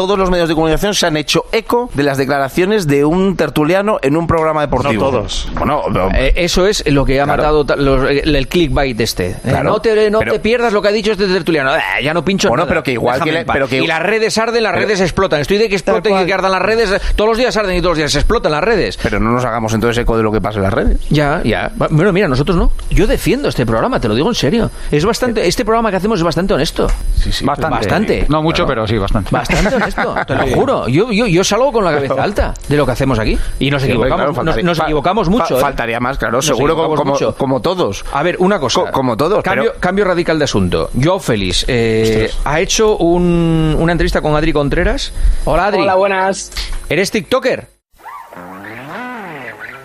Todos los medios de comunicación se han hecho eco de las declaraciones de un tertuliano en un programa deportivo. No todos. Bueno, Eh, eso es lo que ha Claro. matado ta- los- el, el clickbait este. Eh, Claro. no te, no Pero- te pierdas lo que ha dicho este tertuliano. Eh, ya no pincho Bueno, nada. pero que igual que le- pero que- Y las redes arden, las Pero- redes explotan. Estoy de que exploten y que ardan las redes. Todos los días arden y todos los días explotan las redes. pero no nos hagamos entonces eco de lo que pasa en las redes. Ya, ya. Bueno, mira, nosotros no. Yo defiendo este programa, te lo digo en serio. Es bastante, este programa que hacemos es bastante honesto. Sí, sí. Bastante. Bastante. No mucho, pero sí, bastante. Bastante honesto, te lo juro. Yo, yo, yo salgo con la cabeza alta de lo que hacemos aquí. Y nos equivocamos, claro, faltaría- nos fa- equivocamos fa- mucho. ¿eh? Faltaría más, claro, Nos seguro como, como, mucho. como todos. A ver, una cosa. Co- como todos, Cambio, pero- cambio radical de asunto. Joao Félix eh, ha hecho un- una entrevista con Adri Contreras. Hola, Adri. Hola, buenas. ¿Eres TikToker?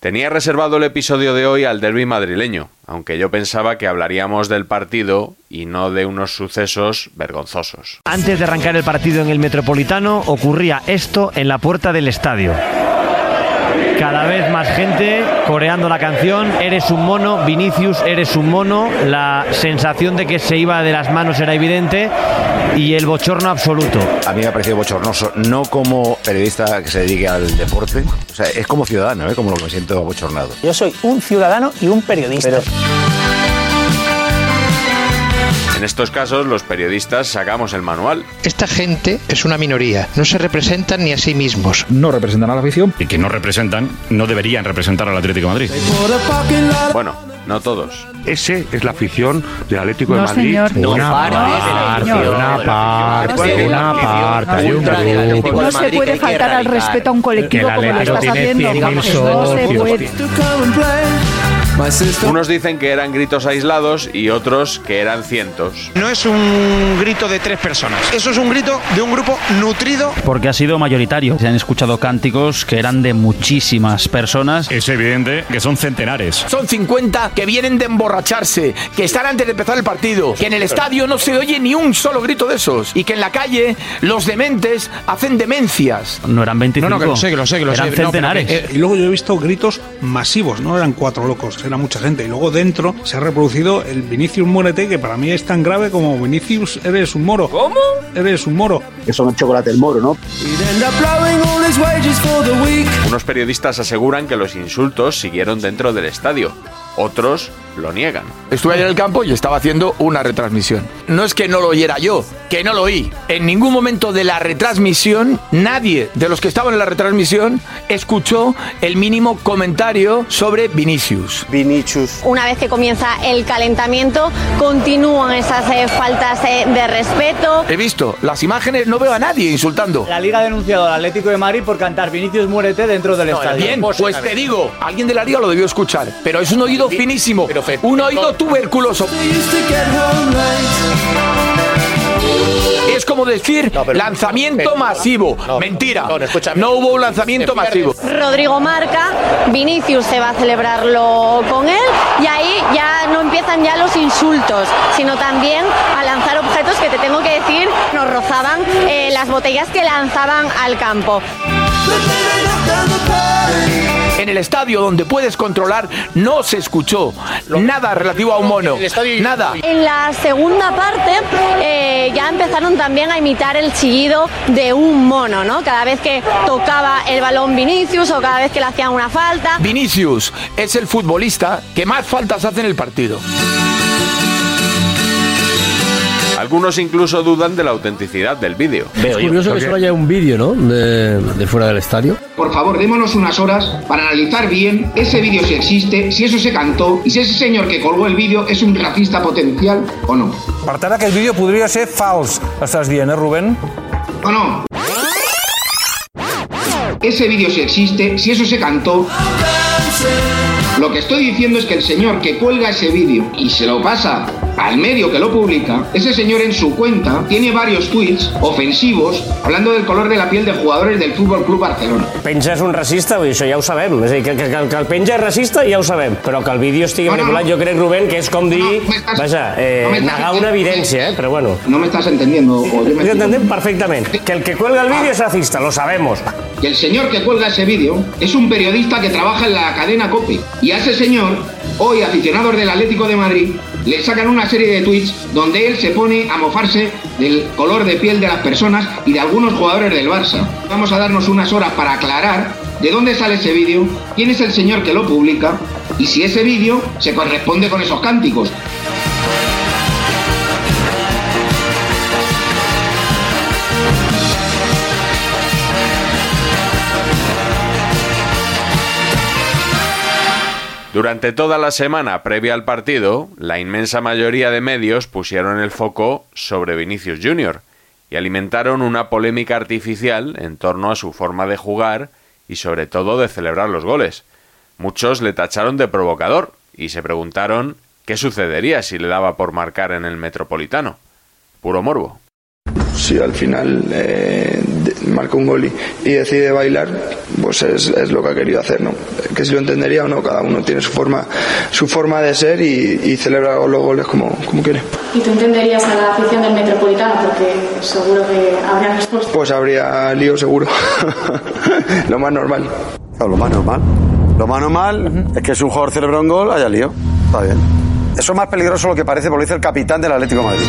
Tenía reservado el episodio de hoy al derby madrileño, aunque yo pensaba que hablaríamos del partido y no de unos sucesos vergonzosos. Antes de arrancar el partido en el Metropolitano ocurría esto en la puerta del estadio. Cada vez más gente coreando la canción Eres un mono, Vinicius, eres un mono. La sensación de que se iba de las manos era evidente y el bochorno absoluto. A mí me ha parecido bochornoso, no como periodista que se dedique al deporte, o sea, es como ciudadano, ¿eh? como lo que me siento bochornado. Yo soy un ciudadano y un periodista. En estos casos, los periodistas sacamos el manual. Esta gente es una minoría. No se representan ni a sí mismos. No representan a la afición. Y que no representan, no deberían representar al Atlético de Madrid. Bueno, no todos. Ese es la afición del Atlético No, señor. Una parte, una parte, una parte. No se puede faltar al respeto a un colectivo como lo estás haciendo. No se puede. Unos dicen que eran gritos aislados y otros que eran cientos. No es un grito de tres personas. Eso es un grito de un grupo nutrido. Porque ha sido mayoritario. Se han escuchado cánticos que eran de muchísimas personas. Es evidente que son centenares. Son 50 que vienen de emborracharse, que están antes de empezar el partido, que en el estadio no se oye ni un solo grito de esos y que en la calle los dementes hacen demencias. No eran 25. No, no, que lo sé, que lo sé, que lo eran sé. No, pero centenares. que, eh, Y luego yo he visto gritos masivos, no eran cuatro locos, era mucha gente. Y luego dentro se ha reproducido el Vinicius muérete, que para mí es tan grave como Vinicius, eres un moro. ¿Cómo? Eres un moro. Eso no es chocolate el moro, ¿no? Unos periodistas aseguran que los insultos siguieron dentro del estadio. Otros lo niegan. Estuve ayer en el campo y estaba haciendo una retransmisión. No es que no lo oyera yo, que no lo oí. En ningún momento de la retransmisión, nadie de los que estaban en la retransmisión escuchó el mínimo comentario sobre Vinicius. Vinicius. Una vez que comienza el calentamiento, continúan esas eh, faltas eh, de respeto. He visto las imágenes, no veo a nadie insultando. La Liga ha denunciado al Atlético de Madrid por cantar Vinicius muérete dentro del estadio. Bien, pues te digo, alguien de la liga lo debió escuchar, pero es un oído finísimo, un oído tuberculoso. Es como decir lanzamiento masivo. Mentira. No hubo un lanzamiento masivo. Rodrigo marca, Vinicius se va a celebrarlo con él y ahí ya no empiezan ya los insultos, sino también a lanzar objetos que te tengo que decir nos rozaban eh, las botellas que lanzaban al campo. En el estadio donde puedes controlar no se escuchó nada relativo a un mono. Nada. En la segunda parte eh, ya empezaron también a imitar el chillido de un mono, ¿no? Cada vez que tocaba el balón Vinicius o cada vez que le hacían una falta. Vinicius es el futbolista que más faltas hace en el partido. Algunos incluso dudan de la autenticidad del vídeo. Es curioso que solo haya un vídeo, ¿no? De, de fuera del estadio. Por favor, démonos unas horas para analizar bien ese vídeo si existe, si eso se cantó y si ese señor que colgó el vídeo és un racista potencial o no. Per tant, aquest vídeo podria ser fals, estàs dient, eh, Rubén? O no. Ese vídeo si existe, si eso se cantó. Lo que estoy diciendo es que el señor que cuelga ese vídeo y se lo pasa al medio que lo publica, ese señor en su cuenta tiene varios tweets ofensivos hablando del color de la piel de jugadores del Fútbol Club Barcelona. Penja és un racista, vull dir, això ja ho sabem. És a dir, que, que, que, que el penja és racista ja ho sabem, però que el vídeo estigui No, no, manipulat, no. jo crec, Rubén, que és com dir... estàs- vaja, eh, no negar una evidència, eh? Però bueno. No me estás entendiendo. O yo me entendem perfectamente. Que el que cuelga el vídeo es racista, lo sabemos. que el señor que cuelga ese vídeo es un periodista que trabaja en la cadena COPE. Y a ese señor, hoy aficionados del Atlético de Madrid, le sacan una serie de tweets donde él se pone a mofarse del color de piel de las personas y de algunos jugadores del Barça. Vamos a darnos unas horas para aclarar de dónde sale ese vídeo, quién es el señor que lo publica y si ese vídeo se corresponde con esos cánticos. Durante toda la semana previa al partido, la inmensa mayoría de medios pusieron el foco sobre Vinicius Jr. y alimentaron una polémica artificial en torno a su forma de jugar y sobre todo de celebrar los goles. Muchos le tacharon de provocador y se preguntaron qué sucedería si le daba por marcar en el Metropolitano. Puro morbo. Si al final eh, marca un gol y, y decide bailar, pues es, es lo que ha querido hacer, ¿no? Que si lo entendería o no, cada uno tiene su forma, su forma de ser y, y celebra los goles como, como quiere. ¿Y tú entenderías a la afición del Metropolitano? Porque seguro que habría respuesta. Pues habría lío seguro. lo más normal. Lo más normal. Lo más normal es que si un jugador celebra un gol, haya lío. Está bien. Eso es más peligroso lo que parece, porque lo dice el capitán del Atlético de Madrid.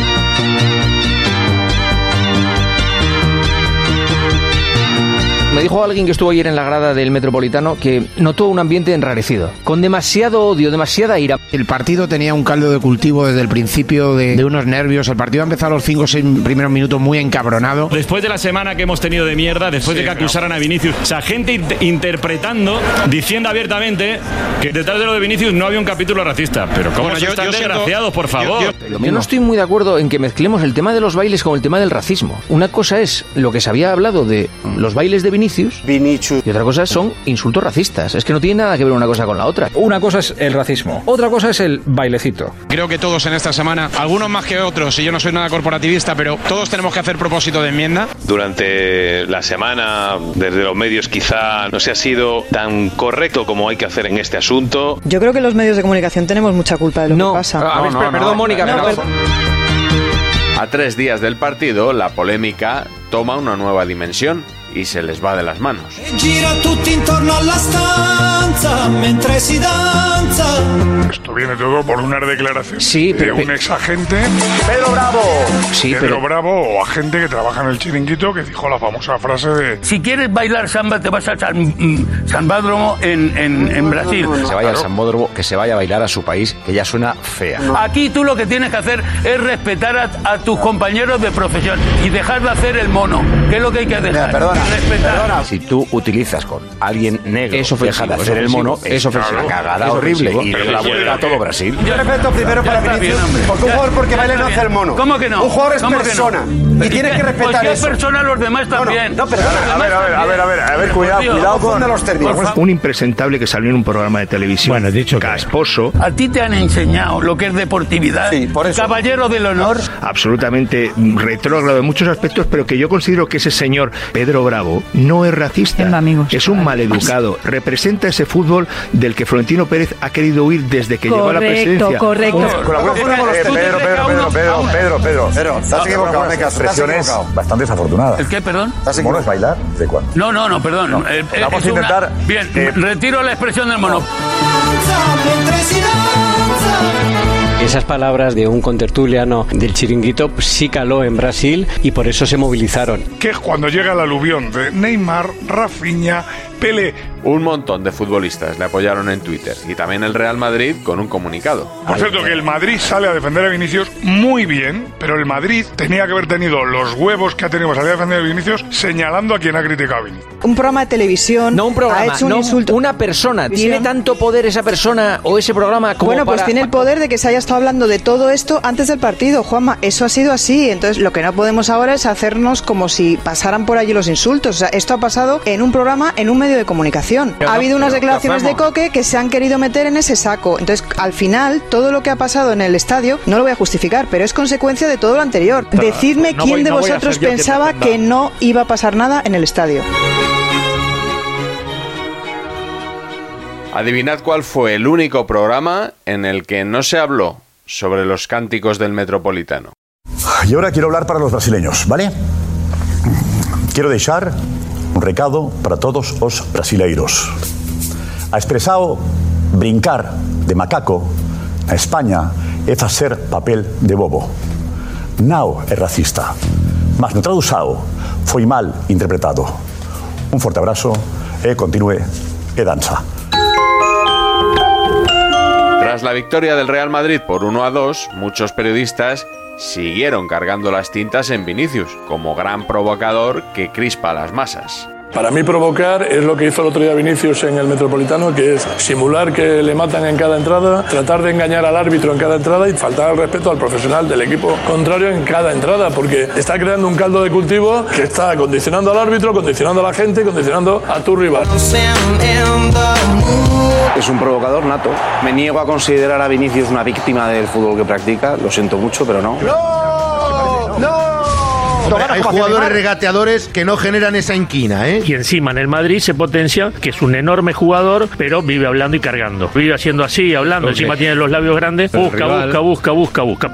Me dijo alguien que estuvo ayer en la grada del Metropolitano que notó un ambiente enrarecido, con demasiado odio, demasiada ira. El partido tenía un caldo de cultivo desde el principio de, de unos nervios. El partido ha empezado los 5 o 6 primeros minutos muy encabronado. Después de la semana que hemos tenido de mierda, después de que acusaran a Vinicius, o sea, gente int- interpretando, diciendo abiertamente que detrás de lo de Vinicius no había un capítulo racista. Pero ¿cómo Bueno, yo- yo siento- desgraciados, por favor? Yo no estoy muy de acuerdo en que mezclemos el tema de los bailes con el tema del racismo. Una cosa es lo que se había hablado de los bailes de Vinicius y otra cosa son insultos racistas. Es que no tiene nada que ver una cosa con la otra. Una cosa es el racismo, otra cosa es el bailecito. Creo que todos en esta semana, algunos más que otros, y yo no soy nada corporativista, pero todos tenemos que hacer propósito de enmienda. Durante la semana, desde los medios quizá no se ha sido tan correcto como hay que hacer en este asunto. Yo creo que los medios de comunicación tenemos mucha culpa de lo que pasa. A ver, espera, perdón, Mónica, No, perdón. per- A tres días del partido, la polémica toma una nueva dimensión y se les va de las manos. Danza. Esto viene todo por unas declaraciones Sí, de un ex agente. Pedro Bravo. Sí, Pedro pero- Bravo o agente que trabaja en el chiringuito que dijo la famosa frase de Si quieres bailar samba, te vas al San, mm, Sambódromo en, en, en Brasil. Que se vaya al Sambódromo, que se vaya a bailar a su país, que ya suena fea. Aquí tú lo que tienes que hacer es respetar a, a tus compañeros de profesión y dejar de hacer el mono, que es lo que hay que dejar. perdona, Si tú utilizas con alguien negro, Es ofensivo, deja de es hacer el mono, es una cagada Es horrible y Pero de la sí, vuelta a todo Brasil. Yo respeto primero para Vinicius, porque un jugador porque baila no hace el mono. ¿Cómo que no? Un jugador es persona. ¿Y Y tiene qué? que Pues respetar eso. persona a los demás también. No, perdona, a ver, a ver, a ver, a ver, a ver, cuidado, Por cuidado con los términos. Por. Un impresentable que salió en un programa de televisión. Bueno, dicho casposo. A ti te han enseñado lo que es deportividad. Caballero del honor. absolutamente retrógrado en muchos aspectos, pero que yo considero que ese señor Pedro Bravo no es racista, es un maleducado, representa ese fútbol del que Florentino Pérez ha querido huir desde que llegó a la presidencia. Eh, términos. Pedro, Pedro, Pedro, Pedro, Pedro, Pedro. Pedro, estás equivocado, estás equivocado. bastante desafortunada. ¿El qué, perdón? ¿Mono es bailar? ¿De cuándo? No, no, no, perdón. No. Eh, eh, Vamos a una- intentar, Bien, eh, retiro la expresión del mono. Danza. Esas palabras de un contertuliano del chiringuito sí caló en Brasil y por eso se movilizaron. que es cuando llega el aluvión de Neymar, Rafinha, Pelé. Un montón de futbolistas le apoyaron en Twitter y también el Real Madrid con un comunicado. Por cierto, que el Madrid sale a defender a Vinicius muy bien, pero el Madrid tenía que haber tenido los huevos que ha tenido para salir a defender a Vinicius señalando a quien ha criticado a Vinicius. Un programa de televisión No un ha programa, hecho un no insulto. una persona. ¿Tiene tanto poder esa persona o ese programa como Bueno, pues para- tiene el poder de que se haya estado hablando de todo esto antes del partido, Juanma. Eso ha sido así. Entonces, lo que no podemos ahora es hacernos como si pasaran por allí los insultos. O sea, esto ha pasado en un programa, en un medio de comunicación. Pero ha no, habido unas pero ¿qué declaraciones de? Coque que se han querido meter en ese saco. Entonces, al final, todo lo que ha pasado en el estadio, no lo voy a justificar, pero es consecuencia de todo lo anterior. Decidme no quién voy- de no vosotros pensaba que no iba a pasar nada en el estadio. Adivinad cuál fue el único programa en el que no se habló sobre los cánticos del Metropolitano. Y ahora quiero hablar para los brasileños, ¿vale? Quiero deixar un recado para todos os brasileiros. A expresado brincar de macaco na España é facer papel de bobo. Nao é racista, mas no traduzado foi mal interpretado. Un forte abrazo e continue e danza. Tras la victoria del Real Madrid por 1 a 2, muchos periodistas siguieron cargando las tintas en Vinicius como gran provocador que crispa las masas. Para mí provocar es lo que hizo el otro día Vinicius en el Metropolitano, que es simular que le matan en cada entrada, tratar de engañar al árbitro en cada entrada y faltar al respeto al profesional del equipo contrario en cada entrada, porque está creando un caldo de cultivo que está condicionando al árbitro, condicionando a la gente, condicionando a tu rival. Es un provocador nato. Me niego a considerar a Vinicius una víctima del fútbol que practica. Lo siento mucho, pero no. Hombre, hay jugadores regateadores que no generan esa inquina, ¿eh? Y encima en el Madrid se potencia que es un enorme jugador, pero vive hablando y cargando. Vive haciendo así, hablando. Encima tiene los labios grandes. El Busca, rival. busca, busca, busca, busca.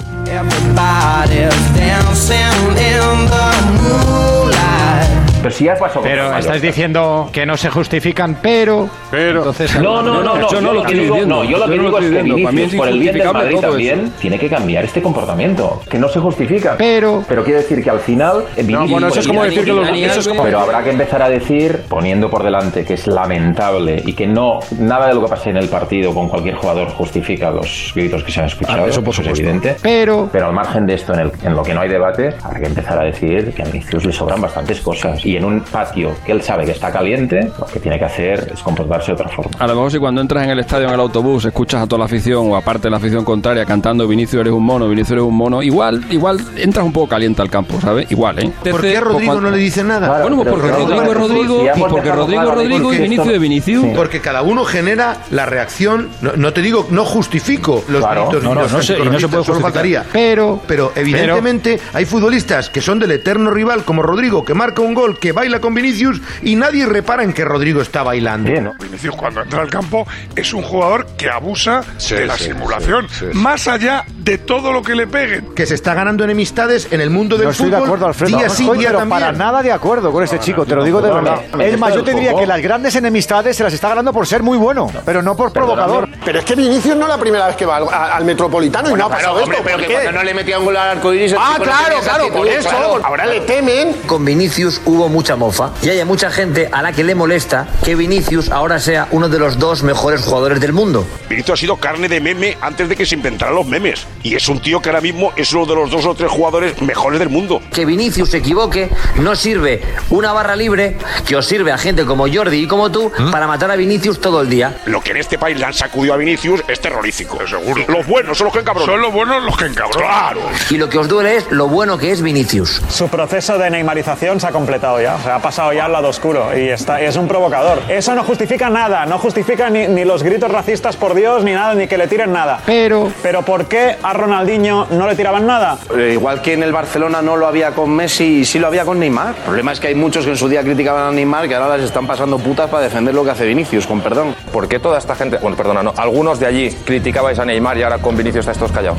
Pero si ya pasó Pero Mallorca. estáis diciendo que no se justifican, pero. Pero. Entonces, No, no, no, no. Yo, lo que digo, no, yo lo que digo es que Vinicius, por el bien del Madrid también, tiene que cambiar este comportamiento, que no se justifica. Pero. Pero quiere decir que al final. Vinicius, bueno, eso es como decir que los- Madrid, eso es como- Pero habrá que empezar a decir, poniendo por delante que es lamentable y que no nada de lo que pase en el partido con cualquier jugador justifica los gritos que se han escuchado. Ah, eso por evidente. Pero. Pero al margen de esto, en, el- en lo que no hay debate, habrá que empezar a decir que a Vinicius le sobran bastantes cosas. Y en un patio que él sabe que está caliente, lo que tiene que hacer es comportarse de otra forma. A lo mejor si cuando entras en el estadio en el autobús escuchas a toda la afición o aparte de la afición contraria cantando Vinicio eres un mono, Vinicio eres un mono, igual igual entras un poco caliente al campo, ¿sabes? Igual, ¿eh? ¿Por qué a Rodrigo no le dicen nada? Bueno, pues porque Rodrigo es Rodrigo y porque Rodrigo es Rodrigo y Vinicio es Vinicio. Porque cada uno genera la reacción. No, no te digo, no justifico los Claro. gritos No, no, los no se- y no se puede solo faltaría. Pero, pero evidentemente hay futbolistas que son del eterno rival, como Rodrigo, que marca un gol, que que baila con Vinicius y nadie repara en que Rodrigo está bailando. Vinicius cuando entra al campo es un jugador que abusa de la sí, simulación, sí, sí. más allá de todo lo que le peguen. Que se está ganando enemistades en el mundo del No estoy fútbol. de acuerdo, Alfredo. Día sí, Estoy, día pero también. para nada de acuerdo con este chico, te lo digo de verdad. Es más, yo te diría que las grandes enemistades se las está ganando por ser muy bueno, pero no por provocador. Pero es que Vinicius no es la primera vez que va al, Metropolitano y no ha pasado esto. ¿por qué? no le metía un gol al arco iris. Ah, claro, claro, por eso. Ahora le temen. Con Vinicius hubo mucha mofa y hay mucha gente a la que le molesta que Vinicius ahora sea uno de los dos mejores jugadores del mundo. Vinicius ha sido carne de meme antes de que se inventaran los memes. Y es un tío que ahora mismo es uno de los dos o tres jugadores mejores del mundo. Que Vinicius se equivoque no sirve una barra libre que os sirve a gente como Jordi y como tú para matar a Vinicius todo el día. Lo que en este país le han sacudido a Vinicius es terrorífico. Seguro. Los buenos son los que encabronan. Son los buenos los que encabronan. Claro. Y lo que os duele es lo bueno que es Vinicius. Su proceso de neymarización se ha completado ya, o sea, ha pasado ya al lado oscuro y está, es un provocador. Eso no justifica nada, no justifica ni, ni los gritos racistas por Dios, ni nada, ni que le tiren nada. Pero... Pero ¿por qué a Ronaldinho no le tiraban nada? Eh, igual que en el Barcelona no lo había con Messi y sí lo había con Neymar. El problema es que hay muchos que en su día criticaban a Neymar que ahora les están pasando putas para defender lo que hace Vinicius, con perdón. ¿Por qué toda esta gente, bueno, perdona, no, algunos de allí criticabais a Neymar y ahora con Vinicius está estos callados?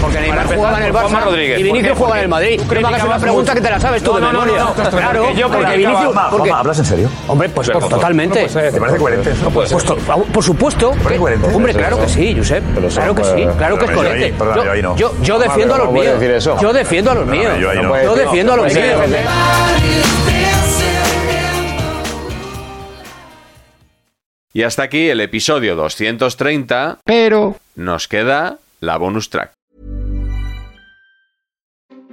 Porque Neymar jugaba en el Barça Rodríguez. y Vinicius juega en el Madrid. No me hagas una pregunta que te la sabes tú de memoria. Claro, porque Vinicius... porque- ¿hablas en serio? Hombre, pues, pues totalmente. ¿Te parece coherente? No puede Pues to- por supuesto. que- Hombre, claro que sí, Josep. Claro que sí, claro que es yo coherente. yo. Yo, yo defiendo a los ¿Cómo puede míos. Yo defiendo a los míos. Yo. Yo defiendo a los míos. Y hasta aquí el episodio 230. Pero. Nos queda la bonus track.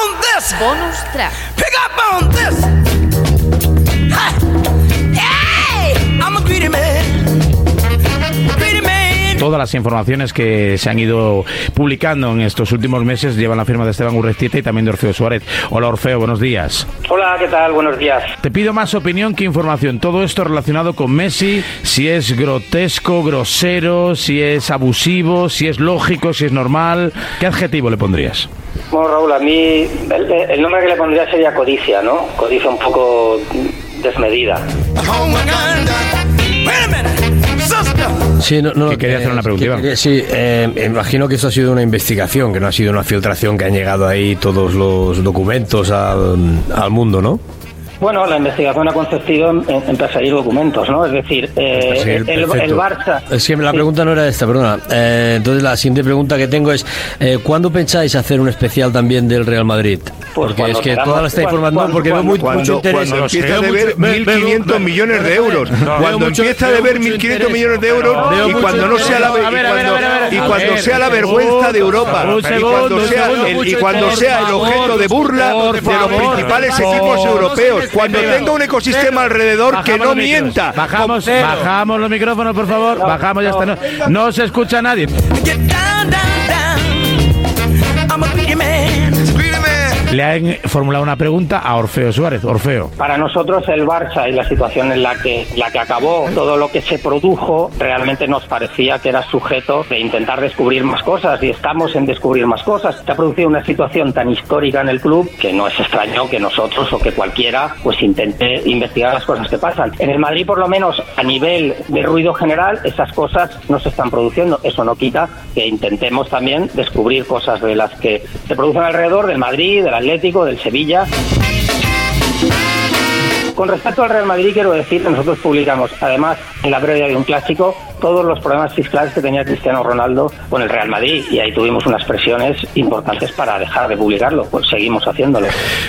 On this. Bonus track. Pick up on this. Hey, I'm a greedy man. Greedy man. Todas las informaciones que se han ido publicando en estos últimos meses llevan la firma de Esteban Urrestieta y también de Orfeo Suárez. Hola Orfeo, buenos días. Hola, ¿qué tal? Buenos días. Te pido más opinión que información. Todo esto relacionado con Messi, si es grotesco, grosero, si es abusivo, si es lógico, si es normal. ¿Qué adjetivo le pondrías? Bueno, Raúl, a mí el, el nombre que le pondría sería codicia, ¿no? Codicia un poco desmedida. Sí, no, no, Que quería hacer una pregunta, que- Iván. que- sí, eh, imagino que esto ha sido una investigación, que no ha sido una filtración que han llegado ahí todos los documentos al, al mundo, ¿no? Bueno, la investigación ha consistido en, en perseguir documentos, ¿no? Es decir, eh, Sí, el. Barça... Es que la pregunta no era esta, perdona. Eh, entonces la siguiente pregunta que tengo es, eh, ¿cuándo pensáis hacer un especial también del Real Madrid? Porque es Pues que queramos. toda esta Cuando- información, cuando- porque veo muy, Cuando, mucho interés. cuando empieza a deber mucho- ve- veo- 1.500 millones de euros. Cuando empieza a deber mucho 1.500 interés. millones de euros y cuando no sea la y cuando- sea la vergüenza de Europa y cuando sea el- objeto de burla de los principales equipos europeos cuando tenga un ecosistema alrededor que no mienta Bajamos, bajamos los micrófonos, por favor. Bajamos, ya está. No, no se escucha a nadie. Le han formulado una pregunta a Orfeo Suárez. Orfeo. Para nosotros el Barça y la situación en la que, la que acabó, todo lo que se produjo, realmente nos parecía que era sujeto de intentar descubrir más cosas y estamos en descubrir más cosas. Se ha producido una situación tan histórica en el club que no es extraño que nosotros o que cualquiera pues intente investigar las cosas que pasan. En el Madrid, por lo menos a nivel de ruido general, esas cosas no se están produciendo. Eso no quita que intentemos también descubrir cosas de las que se producen alrededor del Madrid, del Atlético, del Sevilla. Con respecto al Real Madrid, quiero decir que nosotros publicamos, además, en la previa de un clásico, todos los problemas fiscales que tenía Cristiano Ronaldo con el Real Madrid y ahí tuvimos unas presiones importantes para dejar de publicarlo. Pues seguimos haciéndolo.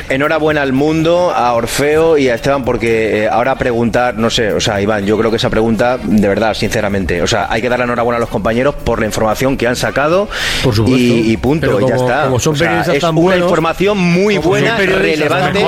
Enhorabuena al mundo, a Orfeo y a Esteban, porque eh, ahora preguntar, no sé, o sea, Iván, yo creo que esa pregunta, de verdad, sinceramente, o sea, hay que dar la enhorabuena a los compañeros por la información que han sacado Por supuesto. y, y punto, y ya como- está. como son O sea, es tan una buenos- información muy como buena, relevante.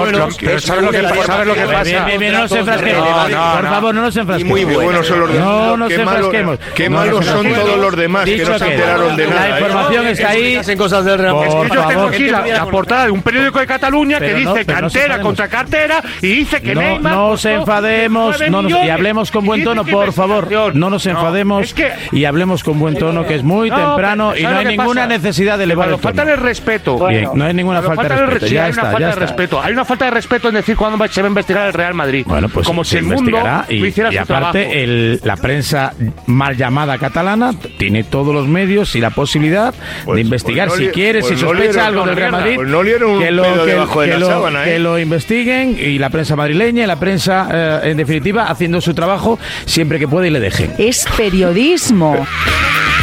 ¿sabes lo que pasa? ¿Sabes lo que pasa? Bien, bien, no nos enfrasquemos. No, no, Por no. favor, no nos enfrasquemos. muy buenos son los demás. No nos Qué malo- qué No malos nos son todos los demás que no se enteraron de nada, La ¿eh? información está ahí. Hacen cosas del Real Por Madrid. Es que yo tengo aquí la, la portada de un periódico de Cataluña que Pero dice no cantera contra cartera y dice que No, Neymar no costó os enfademos 19 no nos- y hablemos con buen tono, por favor. No nos enfademos es que- y hablemos con buen tono, que es muy No, temprano y no ¿sabes hay ninguna necesidad de elevar el tono. falta el respeto. Bien, no hay ninguna falta de respeto. Ya hay está, una ya falta de está. respeto. Hay una falta de respeto en decir cuándo se va a investigar el Real Madrid. Bueno, pues como si se el mundo investigará y, no hiciera y su aparte trabajo. el- la prensa mal llamada catalana tiene todos los medios y la posibilidad de investigar pues no si quiere, pues si sospecha algo del Real Madrid, pues no un que, lo, pedo que- debajo de que la lo- sábana, ¿eh? que lo investiguen y la prensa madrileña y la prensa, eh, en definitiva, haciendo su trabajo siempre que pueda y le dejen. Es periodismo.